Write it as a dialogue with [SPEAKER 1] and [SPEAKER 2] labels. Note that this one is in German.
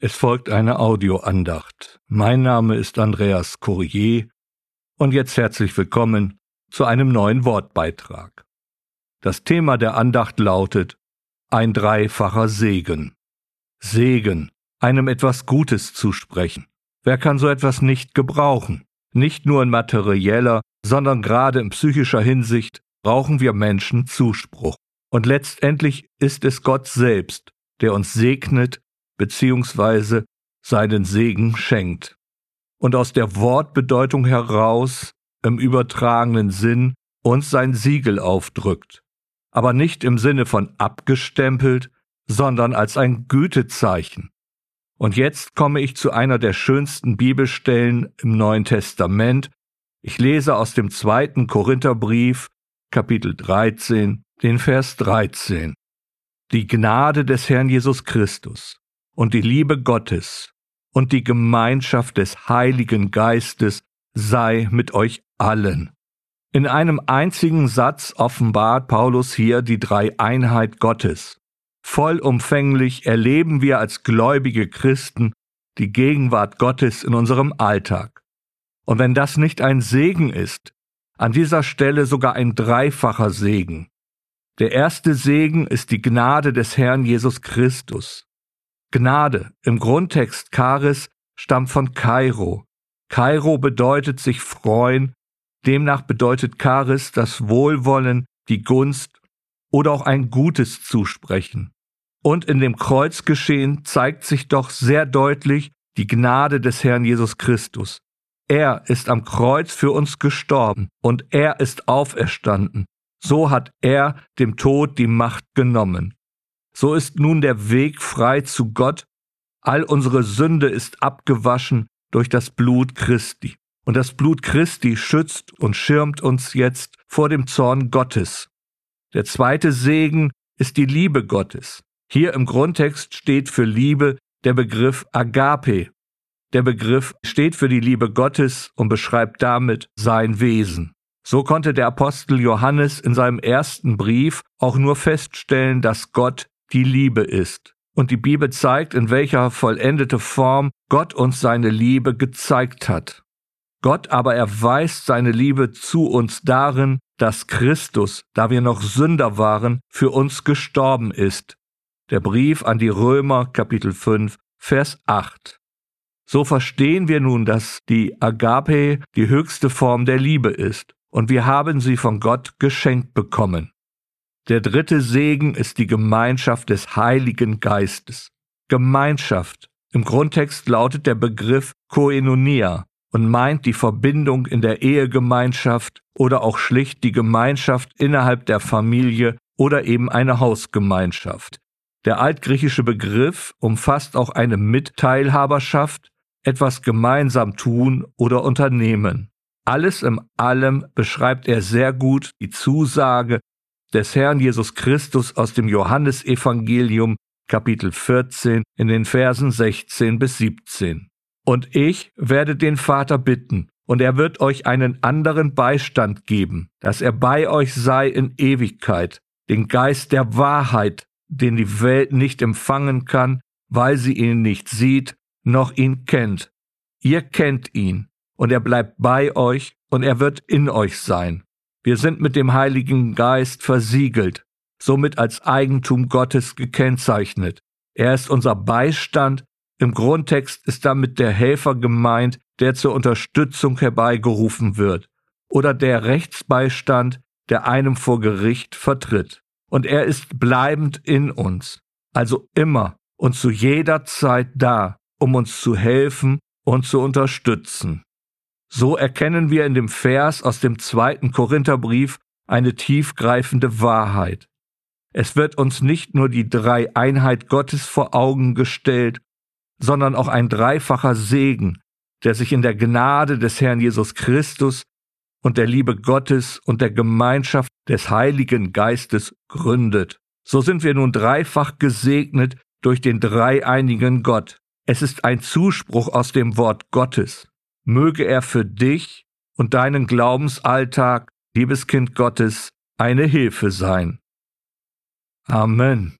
[SPEAKER 1] Es folgt eine Audioandacht. Mein Name ist Andreas Courier und jetzt herzlich willkommen zu einem neuen Wortbeitrag. Das Thema der Andacht lautet ein dreifacher Segen. Segen, einem etwas Gutes zusprechen. Wer kann so etwas nicht gebrauchen? Nicht nur in materieller, sondern gerade in psychischer Hinsicht brauchen wir Menschen Zuspruch. Und letztendlich ist es Gott selbst, der uns segnet beziehungsweise seinen Segen schenkt. Und aus der Wortbedeutung heraus im übertragenen Sinn uns sein Siegel aufdrückt, aber nicht im Sinne von abgestempelt, sondern als ein Gütezeichen. Und jetzt komme ich zu einer der schönsten Bibelstellen im Neuen Testament. Ich lese aus dem zweiten Korintherbrief, Kapitel 13, den Vers 13. Die Gnade des Herrn Jesus Christus und die Liebe Gottes und die Gemeinschaft des Heiligen Geistes sei mit euch allen. In einem einzigen Satz offenbart Paulus hier die Dreieinheit Gottes. Vollumfänglich erleben wir als gläubige Christen die Gegenwart Gottes in unserem Alltag. Und wenn das nicht ein Segen ist, an dieser Stelle sogar ein dreifacher Segen. Der erste Segen ist die Gnade des Herrn Jesus Christus. Gnade im Grundtext Charis stammt von Kairo. Kairo bedeutet sich freuen, demnach bedeutet Charis das Wohlwollen, die Gunst oder auch ein Gutes zusprechen. Und in dem Kreuzgeschehen zeigt sich doch sehr deutlich die Gnade des Herrn Jesus Christus. Er ist am Kreuz für uns gestorben und er ist auferstanden. So hat er dem Tod die Macht genommen. So ist nun der Weg frei zu Gott. All unsere Sünde ist abgewaschen durch das Blut Christi. Und das Blut Christi schützt und schirmt uns jetzt vor dem Zorn Gottes. Der zweite Segen ist die Liebe Gottes. Hier im Grundtext steht für Liebe der Begriff Agape. Der Begriff steht für die Liebe Gottes und beschreibt damit sein Wesen. So konnte der Apostel Johannes in seinem ersten Brief auch nur feststellen, dass Gott die Liebe ist. Und die Bibel zeigt, in welcher vollendete Form Gott uns seine Liebe gezeigt hat. Gott aber erweist seine Liebe zu uns darin, dass Christus, da wir noch Sünder waren, für uns gestorben ist. Der Brief an die Römer Kapitel 5 Vers 8. So verstehen wir nun, dass die Agape die höchste Form der Liebe ist, und wir haben sie von Gott geschenkt bekommen. Der dritte Segen ist die Gemeinschaft des Heiligen Geistes. Gemeinschaft. Im Grundtext lautet der Begriff Koinonia und meint die Verbindung in der Ehegemeinschaft oder auch schlicht die Gemeinschaft innerhalb der Familie oder eben eine Hausgemeinschaft. Der altgriechische Begriff umfasst auch eine Mitteilhaberschaft, etwas gemeinsam tun oder unternehmen. Alles in allem beschreibt er sehr gut die Zusage des Herrn Jesus Christus aus dem Johannesevangelium Kapitel 14 in den Versen 16 bis 17. Und ich werde den Vater bitten, und er wird euch einen anderen Beistand geben, dass er bei euch sei in Ewigkeit, den Geist der Wahrheit, den die Welt nicht empfangen kann, weil sie ihn nicht sieht, noch ihn kennt. Ihr kennt ihn, und er bleibt bei euch, und er wird in euch sein. Wir sind mit dem Heiligen Geist versiegelt, somit als Eigentum Gottes gekennzeichnet. Er ist unser Beistand. Im Grundtext ist damit der Helfer gemeint, der zur Unterstützung herbeigerufen wird, oder der Rechtsbeistand, der einem vor Gericht vertritt. Und er ist bleibend in uns, also immer und zu jeder Zeit da, um uns zu helfen und zu unterstützen. So erkennen wir in dem Vers aus dem zweiten Korintherbrief eine tiefgreifende Wahrheit. Es wird uns nicht nur die Dreieinheit Gottes vor Augen gestellt, sondern auch ein dreifacher Segen, der sich in der Gnade des Herrn Jesus Christus und der Liebe Gottes und der Gemeinschaft des Heiligen Geistes gründet. So sind wir nun dreifach gesegnet durch den dreieinigen Gott. Es ist ein Zuspruch aus dem Wort Gottes möge er für dich und deinen Glaubensalltag, liebes Kind Gottes, eine Hilfe sein. Amen.